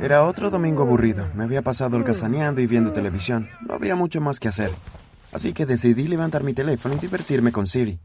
Era otro domingo aburrido. Me había pasado holgazaneando y viendo televisión. No había mucho más que hacer. Así que decidí levantar mi teléfono y divertirme con Siri.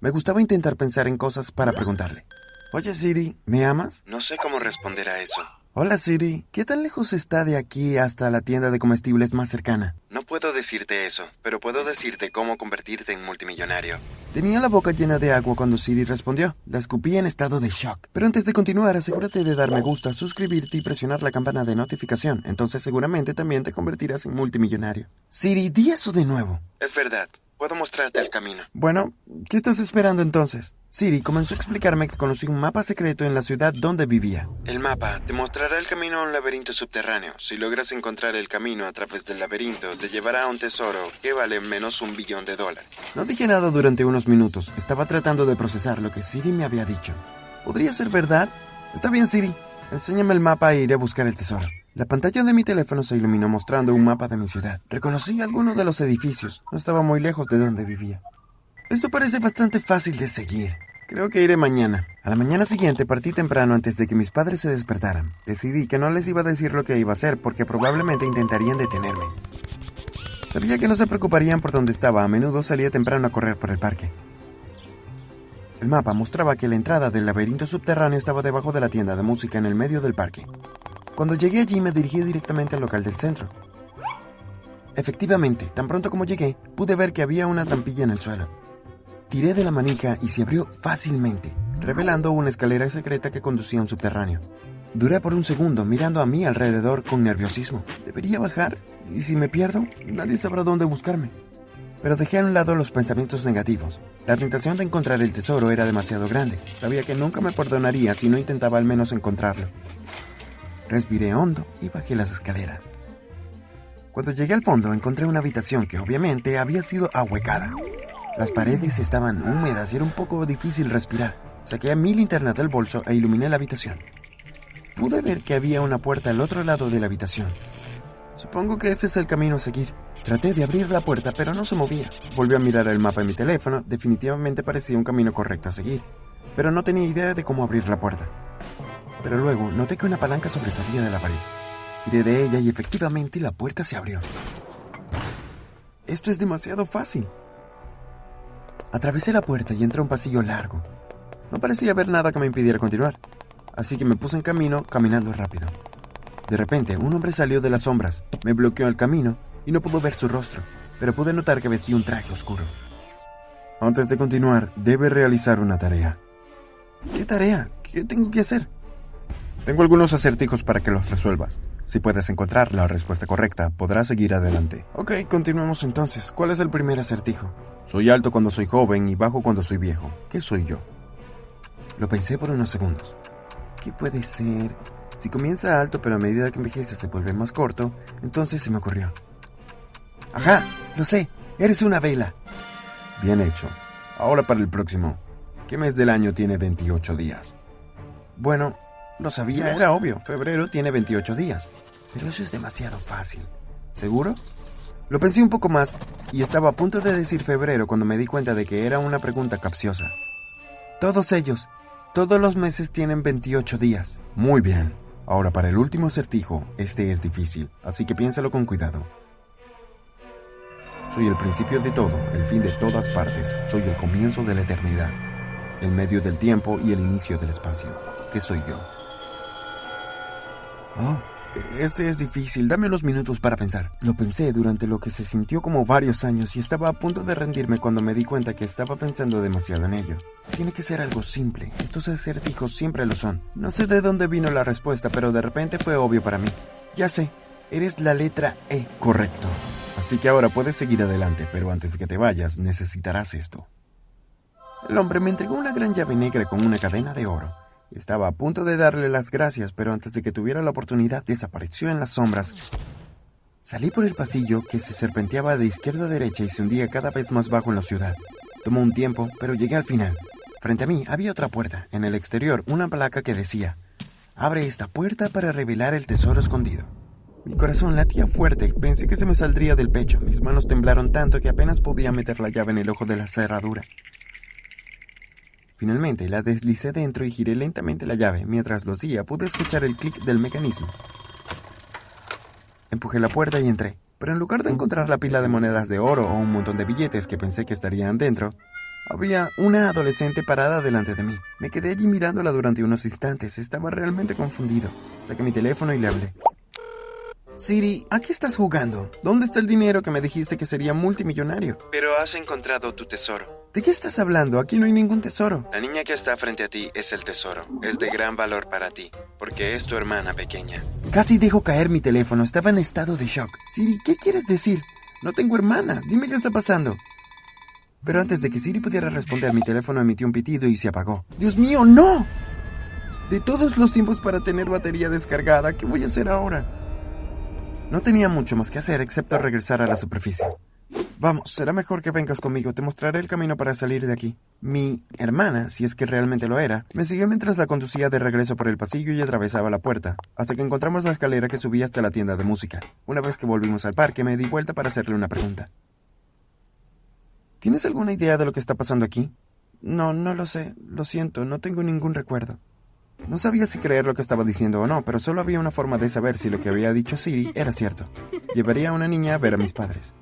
Me gustaba intentar pensar en cosas para preguntarle. Oye Siri, ¿me amas? No sé cómo responder a eso. Hola Siri, ¿qué tan lejos está de aquí hasta la tienda de comestibles más cercana? No puedo decirte eso, pero puedo decirte cómo convertirte en multimillonario. Tenía la boca llena de agua cuando Siri respondió. La escupí en estado de shock. Pero antes de continuar, asegúrate de dar me gusta, suscribirte y presionar la campana de notificación. Entonces seguramente también te convertirás en multimillonario. Siri, di eso de nuevo. Es verdad. Puedo mostrarte el camino. Bueno, ¿qué estás esperando entonces? Siri comenzó a explicarme que conocí un mapa secreto en la ciudad donde vivía. El mapa te mostrará el camino a un laberinto subterráneo. Si logras encontrar el camino a través del laberinto, te llevará a un tesoro que vale menos un billón de dólares. No dije nada durante unos minutos. Estaba tratando de procesar lo que Siri me había dicho. ¿Podría ser verdad? Está bien, Siri. Enséñame el mapa e iré a buscar el tesoro. La pantalla de mi teléfono se iluminó mostrando un mapa de mi ciudad. Reconocí algunos de los edificios. No estaba muy lejos de donde vivía. Esto parece bastante fácil de seguir. Creo que iré mañana. A la mañana siguiente partí temprano antes de que mis padres se despertaran. Decidí que no les iba a decir lo que iba a hacer porque probablemente intentarían detenerme. Sabía que no se preocuparían por dónde estaba. A menudo salía temprano a correr por el parque. El mapa mostraba que la entrada del laberinto subterráneo estaba debajo de la tienda de música en el medio del parque. Cuando llegué allí me dirigí directamente al local del centro. Efectivamente, tan pronto como llegué, pude ver que había una trampilla en el suelo. Tiré de la manija y se abrió fácilmente, revelando una escalera secreta que conducía a un subterráneo. Duré por un segundo mirando a mi alrededor con nerviosismo. ¿Debería bajar? ¿Y si me pierdo? Nadie sabrá dónde buscarme. Pero dejé a un lado los pensamientos negativos. La tentación de encontrar el tesoro era demasiado grande. Sabía que nunca me perdonaría si no intentaba al menos encontrarlo. Respiré hondo y bajé las escaleras. Cuando llegué al fondo encontré una habitación que obviamente había sido ahuecada. Las paredes estaban húmedas y era un poco difícil respirar. Saqué mi linterna del bolso e iluminé la habitación. Pude ver que había una puerta al otro lado de la habitación. Supongo que ese es el camino a seguir. Traté de abrir la puerta, pero no se movía. Volví a mirar el mapa en mi teléfono. Definitivamente parecía un camino correcto a seguir, pero no tenía idea de cómo abrir la puerta pero luego noté que una palanca sobresalía de la pared. Tiré de ella y efectivamente la puerta se abrió. Esto es demasiado fácil. Atravesé la puerta y entré a un pasillo largo. No parecía haber nada que me impidiera continuar, así que me puse en camino caminando rápido. De repente, un hombre salió de las sombras, me bloqueó el camino y no pude ver su rostro, pero pude notar que vestía un traje oscuro. Antes de continuar, debe realizar una tarea. ¿Qué tarea? ¿Qué tengo que hacer? Tengo algunos acertijos para que los resuelvas. Si puedes encontrar la respuesta correcta, podrás seguir adelante. Ok, continuemos entonces. ¿Cuál es el primer acertijo? Soy alto cuando soy joven y bajo cuando soy viejo. ¿Qué soy yo? Lo pensé por unos segundos. ¿Qué puede ser? Si comienza alto pero a medida que envejece se vuelve más corto, entonces se me ocurrió. Ajá, lo sé, eres una vela. Bien hecho. Ahora para el próximo. ¿Qué mes del año tiene 28 días? Bueno, lo sabía, era obvio. Febrero tiene 28 días. Pero eso es demasiado fácil. ¿Seguro? Lo pensé un poco más y estaba a punto de decir febrero cuando me di cuenta de que era una pregunta capciosa. Todos ellos, todos los meses tienen 28 días. Muy bien. Ahora para el último acertijo, este es difícil, así que piénsalo con cuidado. Soy el principio de todo, el fin de todas partes, soy el comienzo de la eternidad, el medio del tiempo y el inicio del espacio. ¿Qué soy yo? Oh, este es difícil. Dame unos minutos para pensar. Lo pensé durante lo que se sintió como varios años y estaba a punto de rendirme cuando me di cuenta que estaba pensando demasiado en ello. Tiene que ser algo simple. Estos acertijos siempre lo son. No sé de dónde vino la respuesta, pero de repente fue obvio para mí. Ya sé, eres la letra E. Correcto. Así que ahora puedes seguir adelante, pero antes de que te vayas necesitarás esto. El hombre me entregó una gran llave negra con una cadena de oro. Estaba a punto de darle las gracias, pero antes de que tuviera la oportunidad desapareció en las sombras. Salí por el pasillo que se serpenteaba de izquierda a derecha y se hundía cada vez más bajo en la ciudad. Tomó un tiempo, pero llegué al final. Frente a mí había otra puerta, en el exterior una placa que decía, Abre esta puerta para revelar el tesoro escondido. Mi corazón latía fuerte, pensé que se me saldría del pecho, mis manos temblaron tanto que apenas podía meter la llave en el ojo de la cerradura. Finalmente la deslicé dentro y giré lentamente la llave. Mientras lo hacía, pude escuchar el clic del mecanismo. Empujé la puerta y entré. Pero en lugar de encontrar la pila de monedas de oro o un montón de billetes que pensé que estarían dentro, había una adolescente parada delante de mí. Me quedé allí mirándola durante unos instantes. Estaba realmente confundido. Saqué mi teléfono y le hablé. Siri, ¿a qué estás jugando? ¿Dónde está el dinero que me dijiste que sería multimillonario? Pero has encontrado tu tesoro. ¿De qué estás hablando? Aquí no hay ningún tesoro. La niña que está frente a ti es el tesoro. Es de gran valor para ti, porque es tu hermana pequeña. Casi dejo caer mi teléfono. Estaba en estado de shock. Siri, ¿qué quieres decir? No tengo hermana. Dime qué está pasando. Pero antes de que Siri pudiera responder, mi teléfono emitió un pitido y se apagó. ¡Dios mío, no! De todos los tiempos para tener batería descargada, ¿qué voy a hacer ahora? No tenía mucho más que hacer excepto regresar a la superficie. Vamos, será mejor que vengas conmigo, te mostraré el camino para salir de aquí. Mi hermana, si es que realmente lo era, me siguió mientras la conducía de regreso por el pasillo y atravesaba la puerta, hasta que encontramos la escalera que subía hasta la tienda de música. Una vez que volvimos al parque, me di vuelta para hacerle una pregunta. ¿Tienes alguna idea de lo que está pasando aquí? No, no lo sé. Lo siento, no tengo ningún recuerdo. No sabía si creer lo que estaba diciendo o no, pero solo había una forma de saber si lo que había dicho Siri era cierto. Llevaría a una niña a ver a mis padres.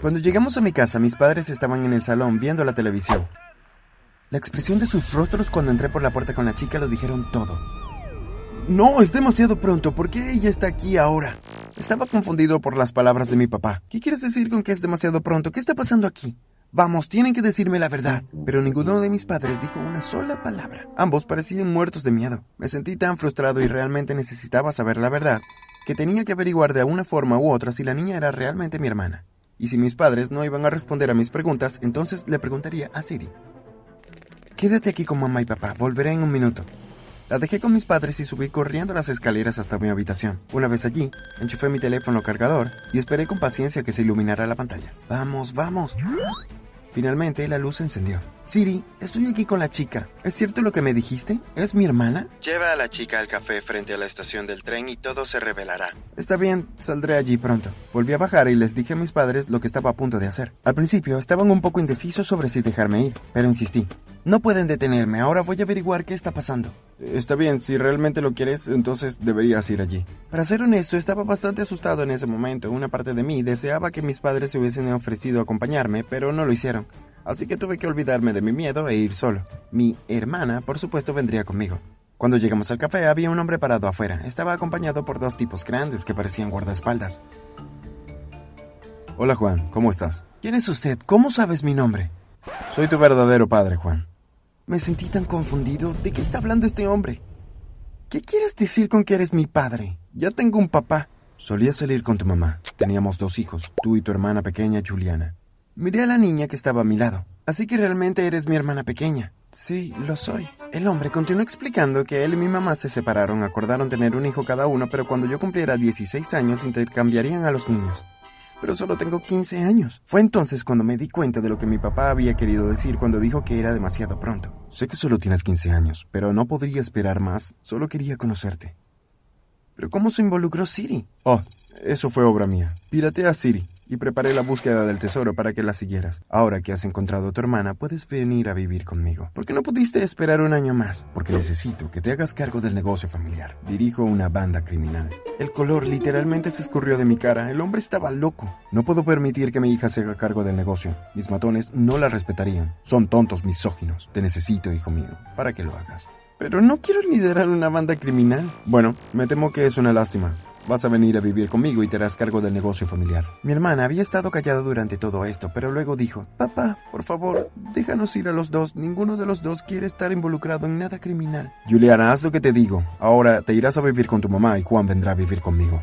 Cuando llegamos a mi casa, mis padres estaban en el salón viendo la televisión. La expresión de sus rostros cuando entré por la puerta con la chica lo dijeron todo. No, es demasiado pronto. ¿Por qué ella está aquí ahora? Estaba confundido por las palabras de mi papá. ¿Qué quieres decir con que es demasiado pronto? ¿Qué está pasando aquí? Vamos, tienen que decirme la verdad. Pero ninguno de mis padres dijo una sola palabra. Ambos parecían muertos de miedo. Me sentí tan frustrado y realmente necesitaba saber la verdad que tenía que averiguar de una forma u otra si la niña era realmente mi hermana. Y si mis padres no iban a responder a mis preguntas, entonces le preguntaría a Siri. Quédate aquí con mamá y papá, volveré en un minuto. La dejé con mis padres y subí corriendo las escaleras hasta mi habitación. Una vez allí, enchufé mi teléfono cargador y esperé con paciencia que se iluminara la pantalla. Vamos, vamos. Finalmente la luz se encendió. Siri, estoy aquí con la chica. ¿Es cierto lo que me dijiste? ¿Es mi hermana? Lleva a la chica al café frente a la estación del tren y todo se revelará. Está bien, saldré allí pronto. Volví a bajar y les dije a mis padres lo que estaba a punto de hacer. Al principio estaban un poco indecisos sobre si dejarme ir, pero insistí. No pueden detenerme, ahora voy a averiguar qué está pasando. Está bien, si realmente lo quieres, entonces deberías ir allí. Para ser honesto, estaba bastante asustado en ese momento. Una parte de mí deseaba que mis padres se hubiesen ofrecido a acompañarme, pero no lo hicieron. Así que tuve que olvidarme de mi miedo e ir solo. Mi hermana, por supuesto, vendría conmigo. Cuando llegamos al café había un hombre parado afuera. Estaba acompañado por dos tipos grandes que parecían guardaespaldas. Hola Juan, ¿cómo estás? ¿Quién es usted? ¿Cómo sabes mi nombre? Soy tu verdadero padre, Juan. Me sentí tan confundido. ¿De qué está hablando este hombre? ¿Qué quieres decir con que eres mi padre? Ya tengo un papá. Solía salir con tu mamá. Teníamos dos hijos, tú y tu hermana pequeña, Juliana. Miré a la niña que estaba a mi lado. Así que realmente eres mi hermana pequeña. Sí, lo soy. El hombre continuó explicando que él y mi mamá se separaron, acordaron tener un hijo cada uno, pero cuando yo cumpliera 16 años intercambiarían a los niños pero solo tengo 15 años. Fue entonces cuando me di cuenta de lo que mi papá había querido decir cuando dijo que era demasiado pronto. Sé que solo tienes 15 años, pero no podría esperar más, solo quería conocerte. ¿Pero cómo se involucró Siri? Oh, eso fue obra mía. Pirateé a Siri y preparé la búsqueda del tesoro para que la siguieras. Ahora que has encontrado a tu hermana, puedes venir a vivir conmigo. ¿Por qué no pudiste esperar un año más? Porque necesito que te hagas cargo del negocio familiar. Dirijo una banda criminal. El color literalmente se escurrió de mi cara. El hombre estaba loco. No puedo permitir que mi hija se haga cargo del negocio. Mis matones no la respetarían. Son tontos misóginos. Te necesito, hijo mío, para que lo hagas. Pero no quiero liderar una banda criminal. Bueno, me temo que es una lástima. Vas a venir a vivir conmigo y te harás cargo del negocio familiar. Mi hermana había estado callada durante todo esto, pero luego dijo, Papá, por favor, déjanos ir a los dos. Ninguno de los dos quiere estar involucrado en nada criminal. Juliana, haz lo que te digo. Ahora te irás a vivir con tu mamá y Juan vendrá a vivir conmigo.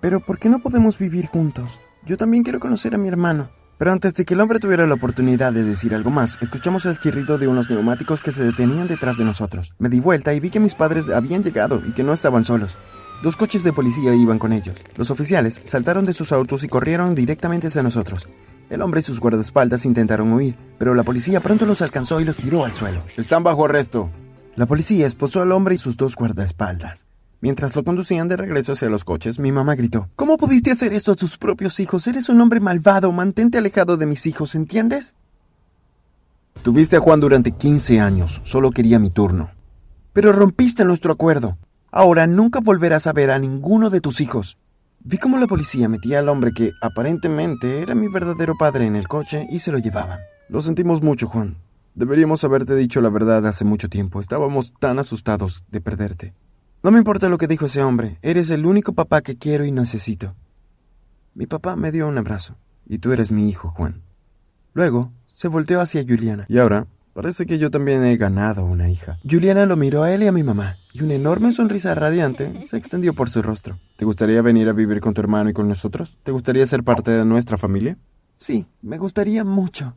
Pero ¿por qué no podemos vivir juntos? Yo también quiero conocer a mi hermano. Pero antes de que el hombre tuviera la oportunidad de decir algo más, escuchamos el chirrido de unos neumáticos que se detenían detrás de nosotros. Me di vuelta y vi que mis padres habían llegado y que no estaban solos. Dos coches de policía iban con ellos. Los oficiales saltaron de sus autos y corrieron directamente hacia nosotros. El hombre y sus guardaespaldas intentaron huir, pero la policía pronto los alcanzó y los tiró al suelo. Están bajo arresto. La policía esposó al hombre y sus dos guardaespaldas. Mientras lo conducían de regreso hacia los coches, mi mamá gritó, ¿Cómo pudiste hacer esto a tus propios hijos? Eres un hombre malvado, mantente alejado de mis hijos, ¿entiendes? Tuviste a Juan durante 15 años, solo quería mi turno. Pero rompiste nuestro acuerdo. Ahora nunca volverás a ver a ninguno de tus hijos. Vi cómo la policía metía al hombre que aparentemente era mi verdadero padre en el coche y se lo llevaban. Lo sentimos mucho, Juan. Deberíamos haberte dicho la verdad hace mucho tiempo. Estábamos tan asustados de perderte. No me importa lo que dijo ese hombre. Eres el único papá que quiero y necesito. Mi papá me dio un abrazo. Y tú eres mi hijo, Juan. Luego se volteó hacia Juliana. Y ahora, parece que yo también he ganado una hija. Juliana lo miró a él y a mi mamá, y una enorme sonrisa radiante se extendió por su rostro. ¿Te gustaría venir a vivir con tu hermano y con nosotros? ¿Te gustaría ser parte de nuestra familia? Sí, me gustaría mucho.